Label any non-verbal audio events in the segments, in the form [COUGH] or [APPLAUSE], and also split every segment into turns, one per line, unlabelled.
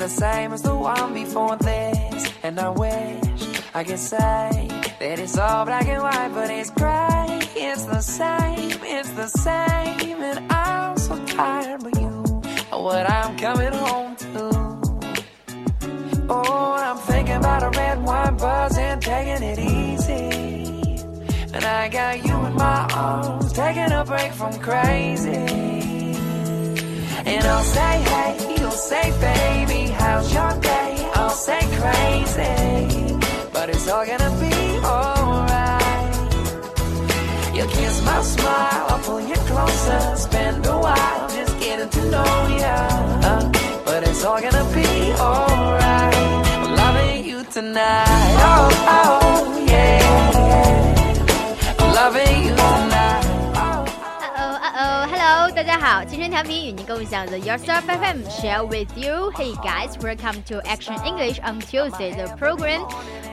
The same as the one before this. And I wish I could say that it's all black and white, but it's gray. It's the same, it's the same, and I'm so tired of you. What I'm coming home to. Oh, I'm thinking about a red wine buzz and taking it easy. And I got you in my arms, taking a break from crazy. And I'll say, hey, you'll say, baby, your day? I'll say crazy, but it's all gonna be alright. You'll kiss my smile, I'll pull you closer, spend a while just getting to know ya. Uh, but it's all gonna be alright. Loving you tonight. Oh, oh,
好，青春调皮与您共享 The Yourself FM share with you. Hey guys, welcome to Action English on Tuesday, the program.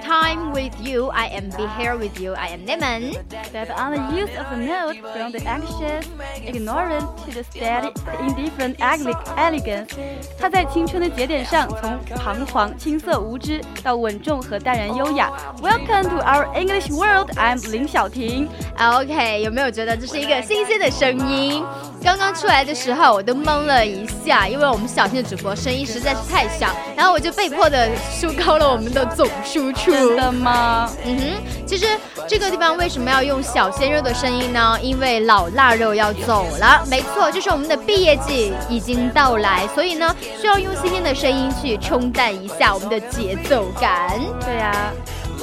Time with you, I am be here with you. I am Lemon.
Step on the use of the note from the anxious, ignorant to the steady, indifferent, elegance. 它在青春的节点上，从彷徨、青涩、无知到稳重和淡然优雅。Welcome to our English world. I'm 林小婷。
OK，有没有觉得这是一个新鲜的声音？刚刚出来的时候我都懵了一下，因为我们小天的主播声音实在是太小，然后我就被迫的输高了我们的总输出。
真的吗？
嗯哼，其实这个地方为什么要用小鲜肉的声音呢？因为老腊肉要走了，没错，就是我们的毕业季已经到来，所以呢，需要用新鲜的声音去冲淡一下我们的节奏感。
对呀，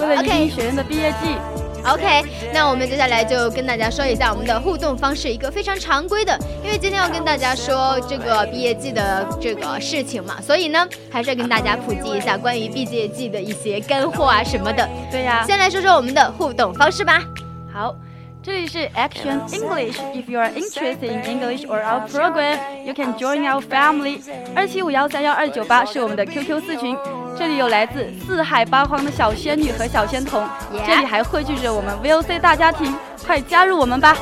为了迎学院的毕业季。
OK，那我们接下来就跟大家说一下我们的互动方式，一个非常常规的，因为今天要跟大家说这个毕业季的这个事情嘛，所以呢，还是要跟大家普及一下关于毕业季的一些干货啊什么的。
对呀，
先来说说我们的互动方式吧。
好。这里是 Action English. If you are interested in English or our program, you can join our family. 二七五幺三幺二九八是我们的 QQ 四群，这里有来自四海八荒的小仙女和小仙童，这里还汇聚着我们 VOC 大家庭，快加入我们吧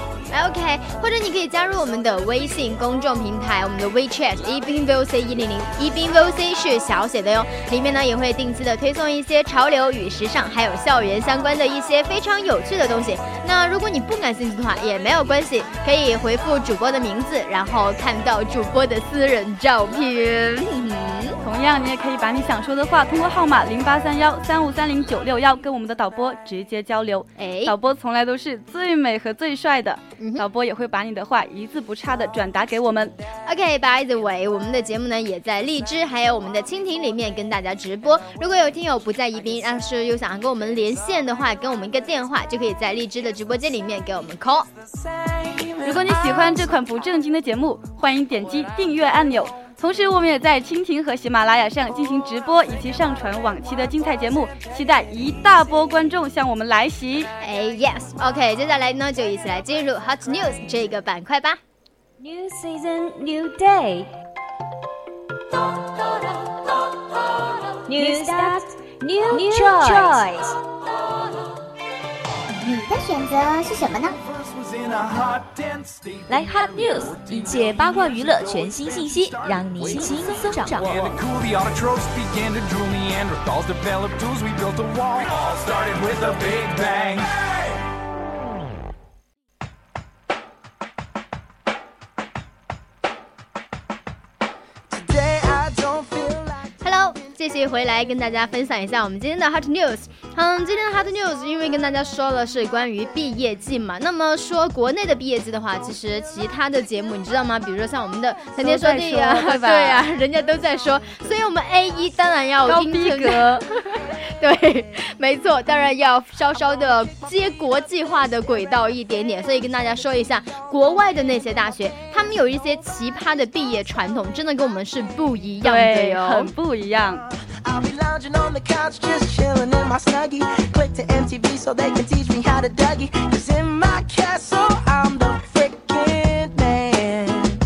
！OK，或者你可以加入我们的微信公众平台，我们的 WeChat 一宾 VOC 一零零，一宾 VOC 是小写的哟。里面呢也会定期的推送一些潮流与时尚，还有校园相关的一些非常有趣的东西。那如果你不感兴趣的话，也没有关系，可以回复主播的名字，然后看到主播的私人照片。
同样，你也可以把你想说的话通过号码零八三幺三五三零九六幺跟我们的导播直接交流。
哎，
导播从来都是最美和最帅的。导播也会把你的话一字不差的转达给我们。
OK，by the way，我们的节目呢也在荔枝还有我们的蜻蜓里面跟大家直播。如果有听友不在宜宾，但是又想跟我们连线的话，跟我们一个电话就可以在荔枝的直播间里面给我们 call。
如果你喜欢这款不正经的节目，欢迎点击订阅按钮。同时，我们也在蜻蜓和喜马拉雅上进行直播以及上传往期的精彩节目，期待一大波观众向我们来袭。
哎，yes，OK，接下来呢就一起来进入 Hot News 这个板块吧。
New season, new day. New start, new choice.
你的选择是什么呢？
来 Hot News，一切八卦娱乐全新信息，让你轻松掌握。
继续回来跟大家分享一下我们今天的 Hot News。嗯，今天的 Hot News 因为跟大家说了是关于毕业季嘛，那么说国内的毕业季的话，其实其他的节目你知道吗？比如说像我们的谈天说地呀，[LAUGHS] 对呀，人家都在说，所以我们 A 一当然要
高逼格。[LAUGHS]
对，没错，当然要稍稍的接国际化的轨道一点点。所以跟大家说一下，国外的那些大学，他们有一些奇葩的毕业传统，真的跟我们是不一样的
对，
哟
很。不一样。
I'll be lounging on the couch, just chilling in my snuggie. Click to MTV so they can teach me how to Dougie. Cause in my castle, I'm the freaking man.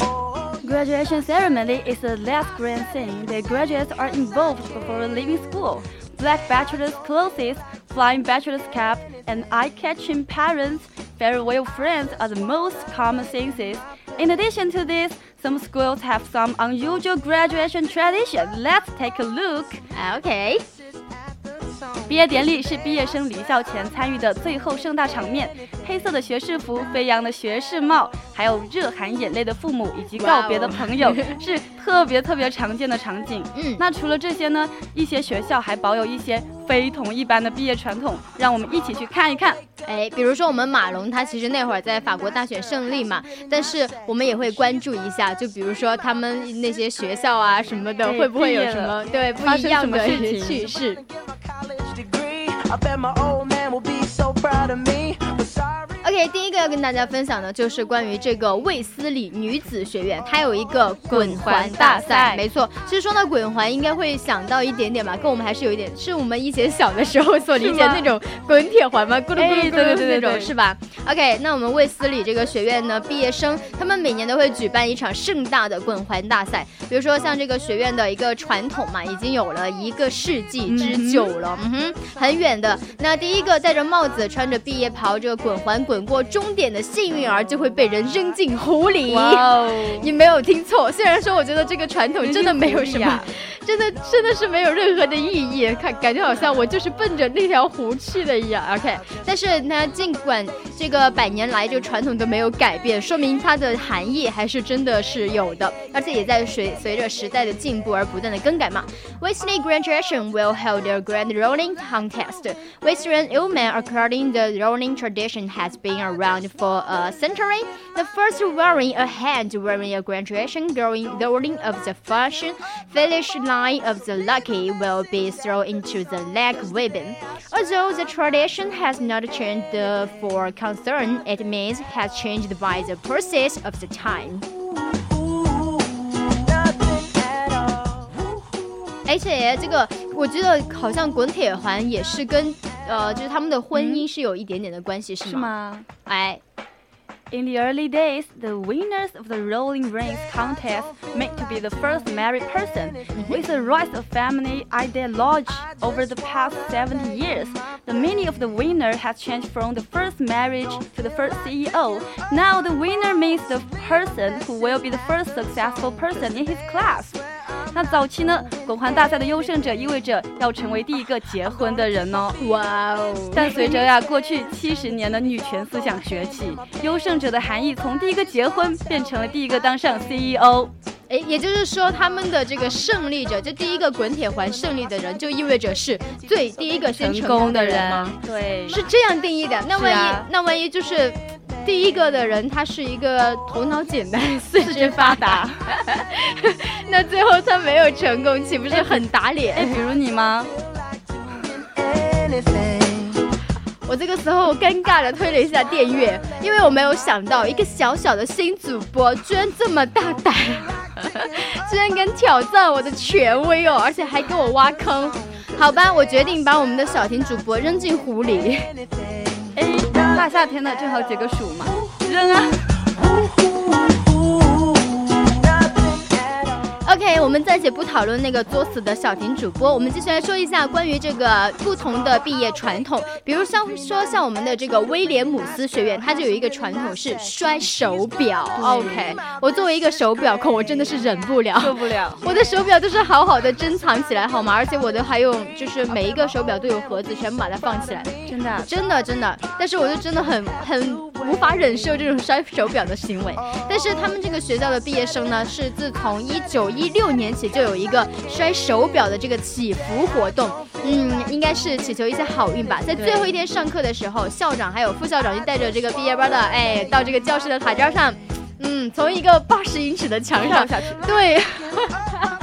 Oh,
Graduation ceremony is the last grand thing. The graduates are involved before leaving school. Black bachelor's clothes, flying bachelor's cap, and eye-catching parents, farewell friends are the most common things. In addition to this, some schools have some unusual graduation tradition. Let's take a look.
OK，
毕业典礼是毕业生离校前参与的最后盛大场面。黑色的学士服、飞扬的学士帽，还有热含眼泪的父母以及告别的朋友，是特别特别常见的场景。
嗯
那除了这些呢，一些学校还保有一些非同一般的毕业传统，让我们一起去看一看。
哎，比如说我们马龙，他其实那会儿在法国大选胜利嘛，但是我们也会关注一下，就比如说他们那些学校啊什么的，会不会有什么对不一样的趣事？
I bet my old man will be so proud of me. But sorry.
OK，第一个要跟大家分享的就是关于这个卫斯理女子学院，它有一个滚环大
赛
赛。没错，其实说到滚环，应该会想到一点点吧，跟我们还是有一点，是我们以前小的时候所理解的那种滚铁环吗？[LAUGHS] 咕噜咕噜咕噜
哎对对对
那种是吧？OK，那我们卫斯理这个学院呢，毕业生他们每年都会举办一场盛大的滚环大赛，比如说像这个学院的一个传统嘛，已经有了一个世纪之久了，嗯哼，很远的。那第一个戴着帽子、穿着毕业袍，这个滚环滚过终点的幸运儿就会被人扔进湖里。
哇哦！[LAUGHS]
你没有听错，虽然说我觉得这个传统真的没有什么
呀，[LAUGHS] [LAUGHS]
真的真的是没有任何的意义，看感觉好像我就是奔着那条湖去的一样。OK，但是呢，尽管这个百年来这个传统都没有改变，说明它的含义还是真的是有的，而且也在随随着时代的进步而不断的更改嘛。Wesley graduation will hold the grand rolling contest. Western Ullman, according the rolling tradition, has been around for a century. The first wearing a hand wearing a graduation going the rolling of the fashion finish line of the lucky will be thrown into the leg webbing. Although the tradition has not changed uh, for concern, it means has changed by the process of the time.
Ooh, nothing at all.
而且这个，我觉得好像滚铁环也是跟 呃，就是他们的婚姻是有一点点的关系，是吗？
是吗？
哎，
In the early days, the winners of the rolling rings contest made to be the first married person. With the rise of family ideology over the past 70 years, the meaning of the winner has changed from the first marriage to the first CEO. Now, the winner means the person who will be the first successful person in his class. 那早期呢，滚环大赛的优胜者意味着要成为第一个结婚的人哦。
哇哦！
但随着呀过去七十年的女权思想崛起，优胜者的含义从第一个结婚变成了第一个当上 E CEO。
哎，也就是说，他们的这个胜利者，就第一个滚铁环胜利的人，就意味着是最第一个先成功的人吗？
对，
是这样定义的。那万一、
啊
那万一就是第一个的人，他是一个头脑简单、四肢发达，[LAUGHS] 那最后他没有成功，岂不是很打 [LAUGHS]
哎，
脸？
比如你吗？
我这个时候尴尬的推了一下电乐，因为我没有想到一个小小的新主播居然这么大胆，[LAUGHS] 居然敢挑战我的权威哦，而且还给我挖坑。好吧，我决定把我们的小婷主播扔进湖里。
大夏天的正好解个暑嘛，扔啊！
OK，我们暂且不讨论那个作死的小婷主播，我们继续来说一下关于这个不同的毕业传统。比如像说像我们的这个威廉姆斯学院，它就有一个传统是摔手表。OK，我作为一个手表控，我真的是忍不了。
受不了。
我的手表都是好好的珍藏起来，好吗？而且我的还有就是每一个手表都有盒子，全部把它放起来，
真的啊，
真的真的。但是我就真的很很无法忍受这种摔手表的行为。但是他们这个学校的毕业生呢，是自从一九一六年起就有一个摔手表的这个祈福活动。嗯，应该是祈求一些好运吧。在最后一天上课的时候，校长还有副校长就带着这个毕业班的，哎，到这个教室的塔尖上，嗯，从一个八十英尺的墙上
跳下去。
对，[LAUGHS]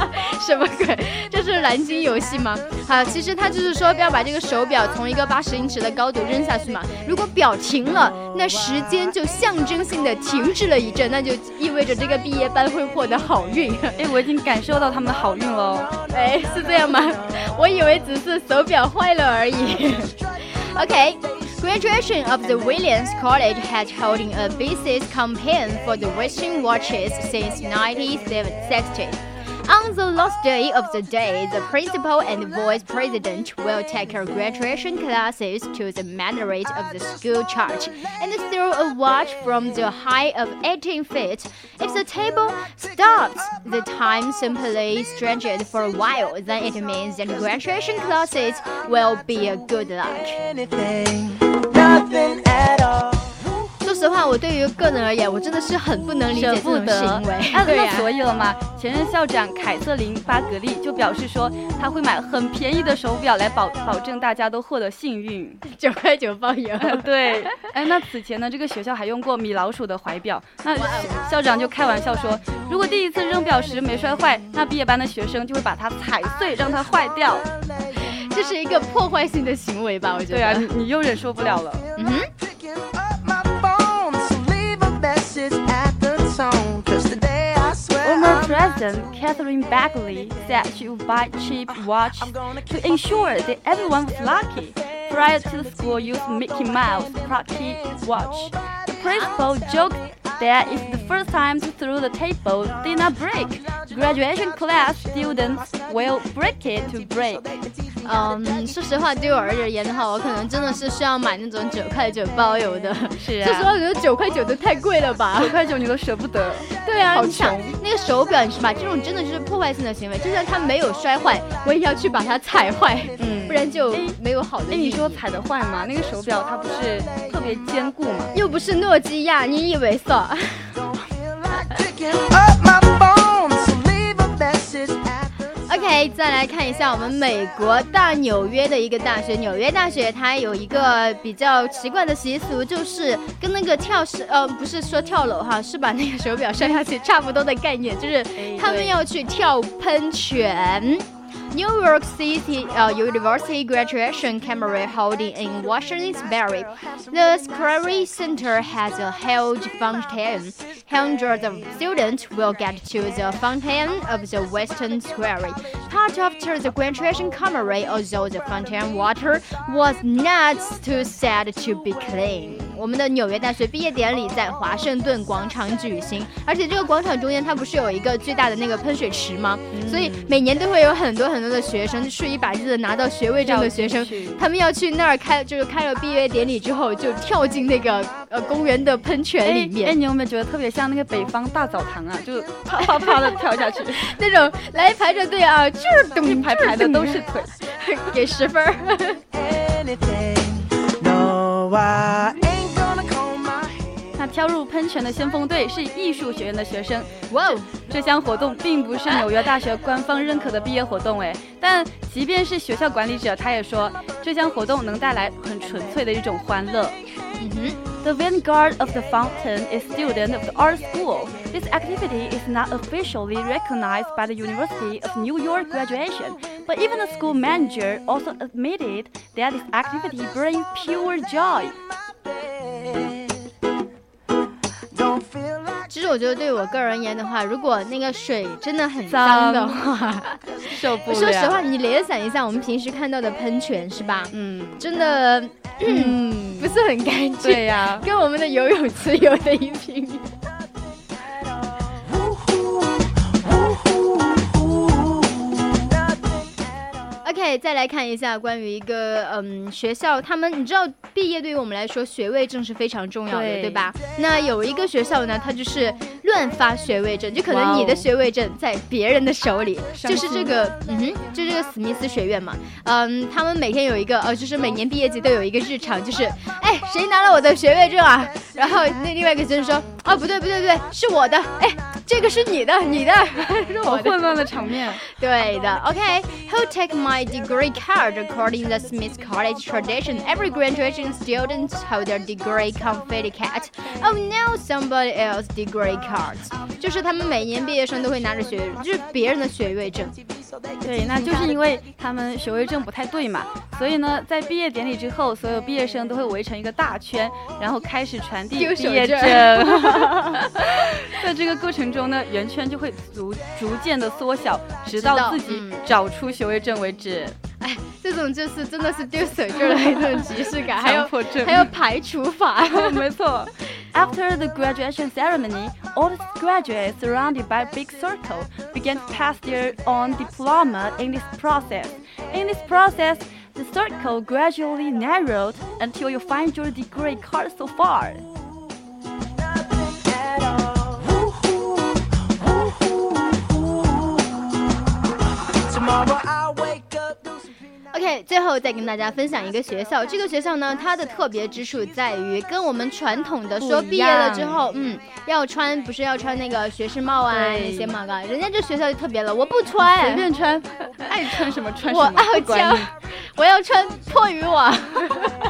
什么鬼？这是蓝鲸游戏吗？好，其实他就是说要把这个手表从一个八十英尺的高度扔下去嘛。如果表停了，那时间就象征性的停滞了一阵，那就意味着这个毕业班会获得好运。
哎，我已经感受到他们的好运喽。
哎，是这样吗？我以为只是手表坏了而已。OK。Graduation of the Williams College has holding a business campaign for the wishing watches since 1960. On the last day of the day, the principal and vice president will take her graduation classes to the minaret of the school church and throw a watch from the height of 18 feet. If the table stops, the time simply stretches for a while. Then it means that graduation classes will be a good luck.
all.
说实话，我对于个人而言，我真的是很不能理解这种行为。[LAUGHS] 对
呀，所以了嘛，前任校长凯瑟琳·巴格利就表示说，他会买很便宜的手表来保保证大家都获得幸运，[LAUGHS]
九块九包邮。
对，哎，那此前呢，这个学校还用过米老鼠的怀表，那校长就开玩笑说，如果第一次扔表时没摔坏，那毕业班的学生就会把它踩碎，让它坏掉。
这是一个破坏性的行为吧？我觉得。对
啊，你你又忍受不了了。嗯哼。Catherine Bagley said she would buy cheap watch to ensure that everyone was lucky. Prior to the school used Mickey Mouse Plucky watch. The principal joked that if the first time to throw the table did not break, graduation class students will break it to break.
嗯，说实话，对我而言的话，我可能真的是需要买那种九块九包邮的。
是啊。[LAUGHS]
说实话，我觉得九块九都太贵了吧？
九块九你都舍不得。[LAUGHS]
对啊，你想那个手表，你是吧？这种真的就是破坏性的行为，就算它没有摔坏，我也要去把它踩坏，嗯，[LAUGHS] 不然就没有好的。哎，
你说踩得坏吗？那个手表它不是特别坚固吗？
又不是诺基亚，你以为是？OK，再来看一下我们美国大纽约的一个大学，纽约大学它有一个比较奇怪的习俗，就是跟那个跳是呃不是说跳楼哈，是把那个手表摔下去差不多的概念，就是他们要去跳喷泉。New York City uh, University graduation ceremony holding in Washington Square. The Square Center has a huge fountain. Hundreds of students will get to the fountain of the Western Square. Part after the graduation ceremony, although the fountain water was not too sad to be clean. 我们的纽约大学毕业典礼在华盛顿广场举行，而且这个广场中间它不是有一个巨大的那个喷水池吗？所以每年都会有很多很多的学生，数以百计的拿到学位证的学生，他们要去那儿开，就是开了毕业典礼之后就跳进那个呃公园的喷泉里面。
哎，你有没有觉得特别像那个北方大澡堂啊？就啪啪啪的跳下去，[LAUGHS]
那种来排着队啊，就是
一排排的都是腿，[LAUGHS]
给十分。
那跳入喷泉的先锋队是艺术学院的学生。哇哦，这项活动并不是纽约大学官方认可的毕业活动哎，但即便是学校管理者，他也说这项活动能带来很纯粹的一种欢乐。嗯哼，The vanguard of the fountain is student of the art school. This activity is not officially recognized by the University of New York graduation, but even the school manager also admitted that this activity brings pure joy.
其实我觉得，对我个人而言的话，如果那个水真的很脏的话，[LAUGHS]
受不了。
说实话，你联想一下我们平时看到的喷泉，是吧？嗯，真的，嗯，[CLEARS THROAT] 不是很干净。
对呀，
跟我们的游泳池有的一拼。OK，再来看一下关于一个嗯学校，他们你知道毕业对于我们来说学位证是非常重要的，对吧？那有一个学校呢，它就是乱发学位证，就可能你的学位证在别人的手里，就是这个嗯哼，就这个史密斯学院嘛，嗯，他们每天有一个呃，就是每年毕业季都有一个日常，就是哎谁拿了我的学位证啊？然后那另外一个学生说哦不对不对不对是我的，哎。这个是你的，你的，是我
混乱的场面。
对的，OK，Who take my degree card? According to Smith College tradition, every graduation student hold their degree certificate. Oh no, somebody else degree cards. 就是他们每年毕业生都会拿着学，就是别人的学位证。
对，那就是因为他们学位证不太对嘛，所以呢，在毕业典礼之后，所有毕业生都会围成一个大圈，然后开始传递毕业证。[LAUGHS] 在这个过程中呢，圆圈就会逐逐渐的缩小，直到自己找出学位证为止。
哎，这种就是真的是丢手绢的一种即视感，还有还有排除法，[LAUGHS]
没错。After the graduation ceremony, all the graduates surrounded by a big circle began to pass their own diploma in this process. In this process, the circle gradually narrowed until you find your degree card so far.
Tomorrow.
OK，最后再跟大家分享一个学校。这个学校呢，它的特别之处在于跟我们传统的说毕业了之后，嗯，要穿不是要穿那个学士帽啊那些嘛？嘎，人家这学校就特别了，我不穿，
随便穿，[LAUGHS] 爱穿什么穿什
么，我傲娇，我要穿破渔网。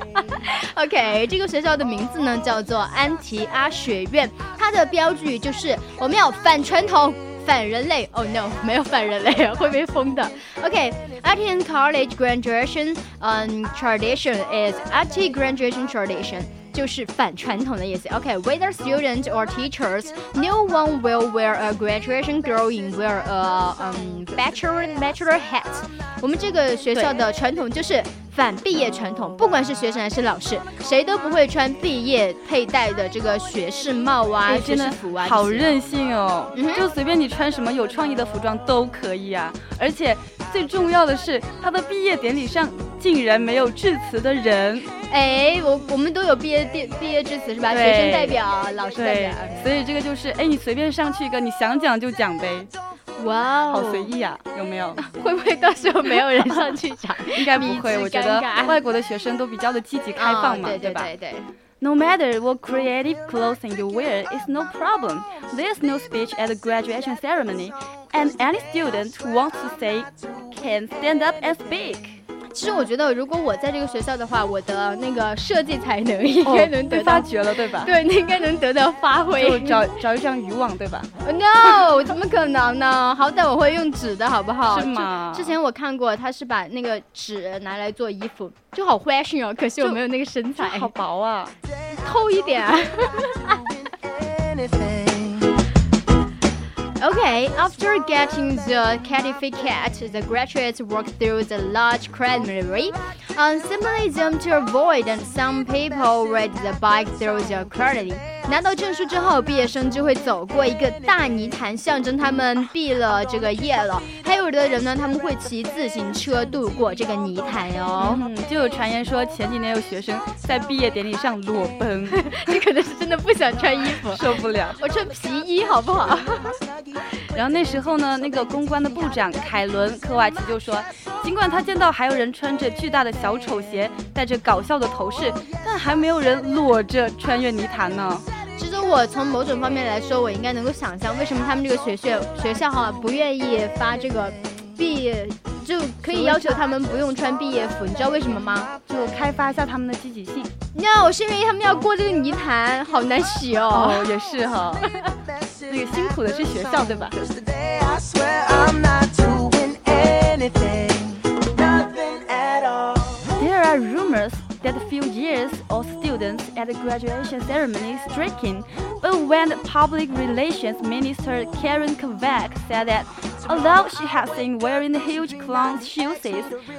[LAUGHS] OK，这个学校的名字呢叫做安提阿学院，它的标志就是我们要反传统。反人类？Oh no，没有反人类啊，会被封的。OK，Aten College [LAUGHS] graduation um tradition is anti graduation tradition， 就是反传统的意思。OK，whether students or teachers，no one will wear a graduation gown wear a um bachelor bachelor hat。我们这个学校的传统就是反毕业传统，不管是学生还是老师，谁都不会穿毕业佩戴的这个学士帽啊、学士服啊。
好任性哦，就随便你穿什么有创意的服装都可以啊！而且最重要的是，他的毕业典礼上竟然没有致辞的人。
哎，我我们都有毕业毕毕业致辞是吧？学生代表、老师代表。
所以这个就是，哎，你随便上去一个，你想讲就讲呗。
哇
哦，好随意啊，有没有？
会不会到时候没有人上去讲？
应该不会，我觉得外国的学生都比较的积极开放嘛，
对
吧？
对对。
No matter what creative clothing you wear, it's no problem. There's no speech at the graduation ceremony, and any student who wants to say can stand up and speak.
其实我觉得，如果我在这个学校的话，我的那个设计才能 [LAUGHS] 应该能
被发掘了，对吧？
对，应该能得到发挥。
找 [LAUGHS] 找一张渔网，对吧？[LAUGHS]
No，怎么可能呢？好歹我会用纸的好不好？
是吗？
之前我看过，他是把那个纸拿来做衣服，就好 fashion 哦。可惜我没有那个身材，
好薄啊，
透一点。Okay, after getting the certificate, the graduates work through the large creamery, and simply them to avoid, and some people ride the bike through the creamery. 拿到证书之后，毕业生就会走过一个大泥潭，象征他们毕了这个业了。还有的人呢，他们会骑自行车渡过这个泥潭哟。
嗯，就有传言说，前几年有学生在毕业典礼上裸奔，
你可能是真的不想穿衣服，
受不了。
我穿皮衣好不好？
然后那时候呢，那个公关的部长凯伦科瓦奇就说，尽管他见到还有人穿着巨大的小丑鞋，戴着搞笑的头饰，但还没有人裸着穿越泥潭呢。
其实我从某种方面来说，我应该能够想象为什么他们这个学校学校哈不愿意发这个毕业，就可以要求他们不用穿毕业服，你知道为什么吗？
就开发一下他们的积极性。
No，是因为他们要过这个泥潭，好难洗哦。
哦，也是哈。[LAUGHS] 那个辛苦的是学校，对吧？There are rumors that a few years of students at the graduation ceremony striking, but when the public relations minister Karen Kovac said that although she has seen wearing huge clown shoes,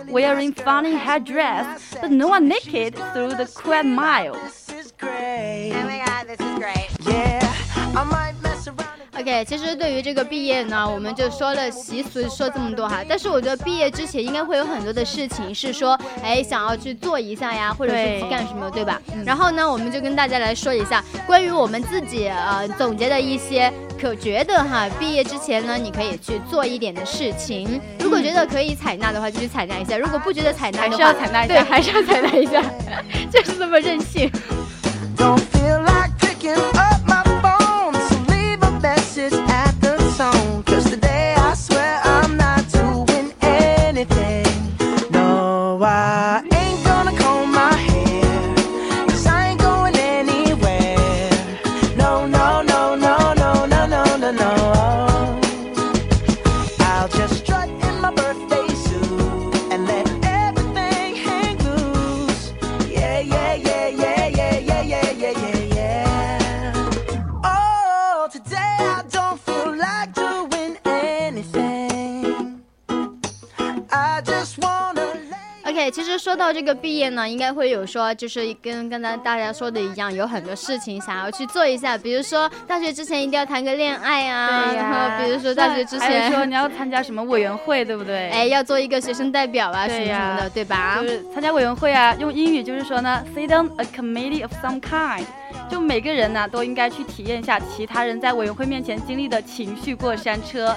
wearing funny headdress, but no one naked through the quad mile.
Oh my god, this is great. Yeah, I might OK，其实对于这个毕业呢，我们就说了习俗，说这么多哈。但是我觉得毕业之前应该会有很多的事情是说，哎，想要去做一下呀，或者是去干什么，对吧？然后呢，我们就跟大家来说一下关于我们自己呃总结的一些可觉得哈，毕业之前呢，你可以去做一点的事情。如果觉得可以采纳的话，就去采纳一下；如果不觉得采纳的话，还是
要采纳一下。
对，还是要采纳一下，[LAUGHS] 就是这么任性。[LAUGHS] 其实说到这个毕业呢，应该会有说，就是跟刚才大家说的一样，有很多事情想要去做一下，比如说大学之前一定要谈个恋爱啊，然后比如说大学之
前说，你要参加什么委员会，对不对？
哎，要做一个学生代表啊，什么什么的，对吧
就？是参加委员会啊，用英语就是说呢，sit on a committee of some kind，就每个人呢都应该去体验一下其他人在委员会面前经历的情绪过山车。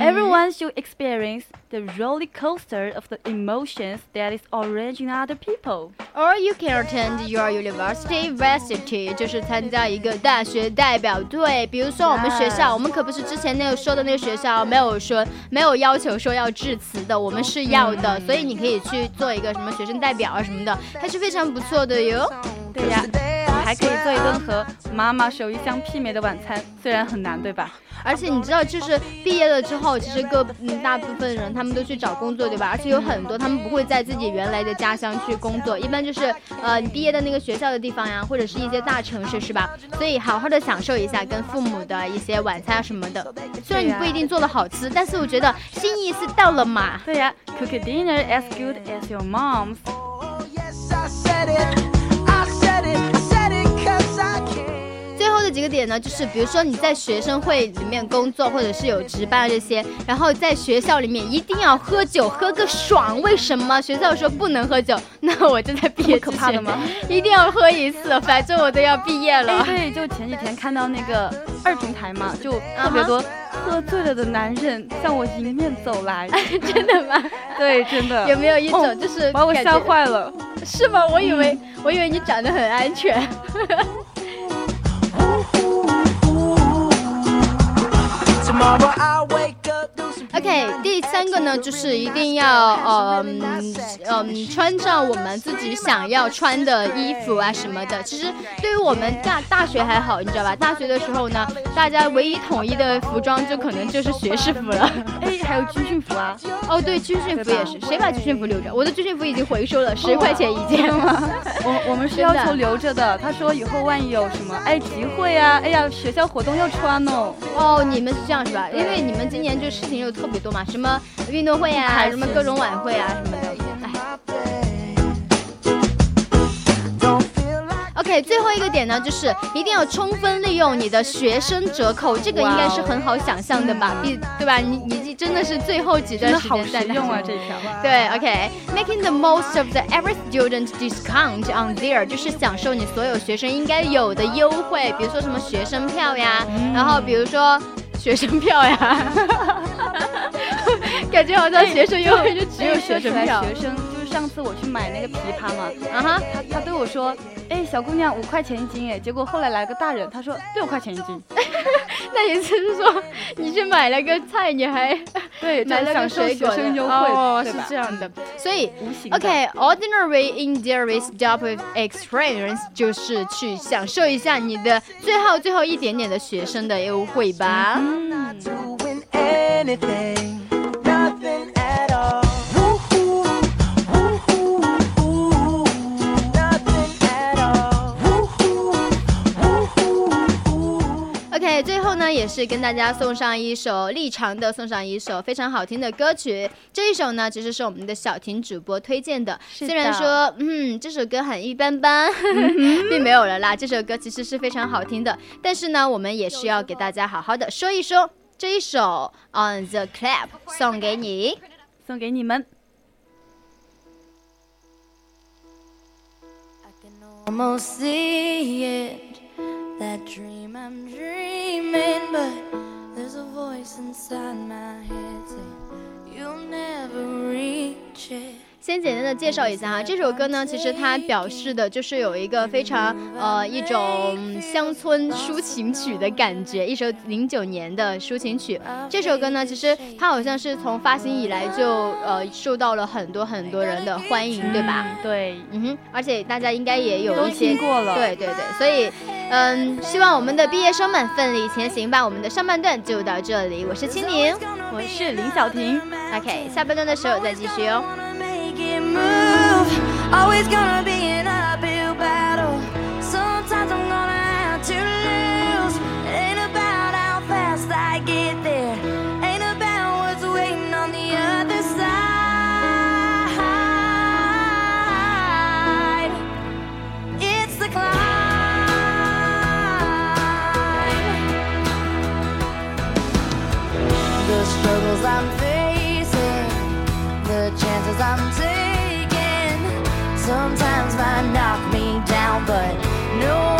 Everyone should experience the roller coaster of the emotions that is orange in other people。
Or you can attend your university varsity，就是参加一个大学代表队。比如说我们学校，我们可不是之前那个说的那个学校，没有说没有要求说要致辞的，我们是要的，所以你可以去做一个什么学生代表啊什么的，还是非常不错的哟。
对呀，你还可以做一顿和妈妈手艺相媲美的晚餐，虽然很难，对吧？
而且你知道，就是毕业了之后，其实各嗯大部分人他们都去找工作，对吧？而且有很多他们不会在自己原来的家乡去工作，一般就是呃你毕业的那个学校的地方呀，或者是一些大城市，是吧？所以好好的享受一下跟父母的一些晚餐啊什么的。虽然你不一定做的好吃，但是我觉得心意是到了嘛。
对呀，cook a dinner as good as your mom's。
几个点呢，就是比如说你在学生会里面工作，或者是有值班这些，然后在学校里面一定要喝酒，喝个爽。为什么学校说不能喝酒？那我就在毕业
可怕的吗？
一定要喝一次，反正我都要毕业
哎，
了。
对，就前几天看到那个二平台嘛，就特别多喝醉了的男人向我迎面走来。[LAUGHS]
真的吗？[LAUGHS]
对，真的
有没有一
哦
种就是
把我吓坏了？
是吗？我以为我以为你长得很安全。[LAUGHS]
Tomorrow I'll wake
OK，第三个呢，就是一定要嗯嗯穿上我们自己想要穿的衣服啊什么的。其实对于我们大大学还好，你知道吧？大学的时候呢，大家唯一统一的服装就可能就是学士服了。[LAUGHS]
哎，还有军训服啊，
哦，对，军训服也是，谁把军训服留着？我的军训服已经回收了，十块钱一件。[LAUGHS]
我我们是要求留着的。他说以后万一有什么哎集会啊，哎呀学校活动要穿哦。
哦，你们是这样是吧？因为你们今年就事情又特别多嘛，什么运动会啊，什么各种晚会啊什么的。OK，最后一个点呢，就是一定要充分利用你的学生折扣，这个应该是很好想象的吧？毕、对吧？你你真的是最后几
真的好
段时间在
实用啊
那
这条。
对，OK，making、the most of the every student discount on there，就是享受你所有学生应该有的优惠，比如说什么学生票呀，然后比如说学生票呀，感觉好像学生优惠就只有学生票。
学生就是上次我去买那个枇杷嘛，
啊哈，
他他对我说，哎，小姑娘五块钱一斤，哎，结果后来来个大人，他说六块钱一斤，[LAUGHS]
那意思是说你去买了个菜，你还 [LAUGHS]
对，[LAUGHS]
买了个
享受
水果
学生优惠，
哦，是？这样的，所以 OK，ordinary in there is stop with experience，就是去享受一下你的最后最后一点点的学生的优惠吧。
嗯，
也是跟大家送上一首立长的，送上一首非常好听的歌曲。这一首呢，其实是我们的小婷主播推荐的。虽然说，嗯，这首歌很一般般，[LAUGHS] 并没有了啦。这首歌其实是非常好听的，但是呢，我们也是要给大家好好的说一说这一首《On the Clap》送给你。
送给你们。
almost see it. That dream I'm dreaming, but there's a voice inside my head saying you'll never reach it.
先简单的介绍一下哈，这首歌呢，其实它表示的就是有一个非常呃一种乡村抒情曲的感觉，一首零九年的抒情曲。这首歌呢，其实它好像是从发行以来就呃受到了很多很多人的欢迎，对吧？
对，
嗯哼，而且大家应该也有一些
听过了，
对对对，所以嗯，希望我们的毕业生们奋力前行吧。我们的上半段就到这里，我是青柠，
我是林小婷
，OK，下半段的时候再继续哦。
Struggles I'm facing, the chances I'm taking. Sometimes might knock me down, but no,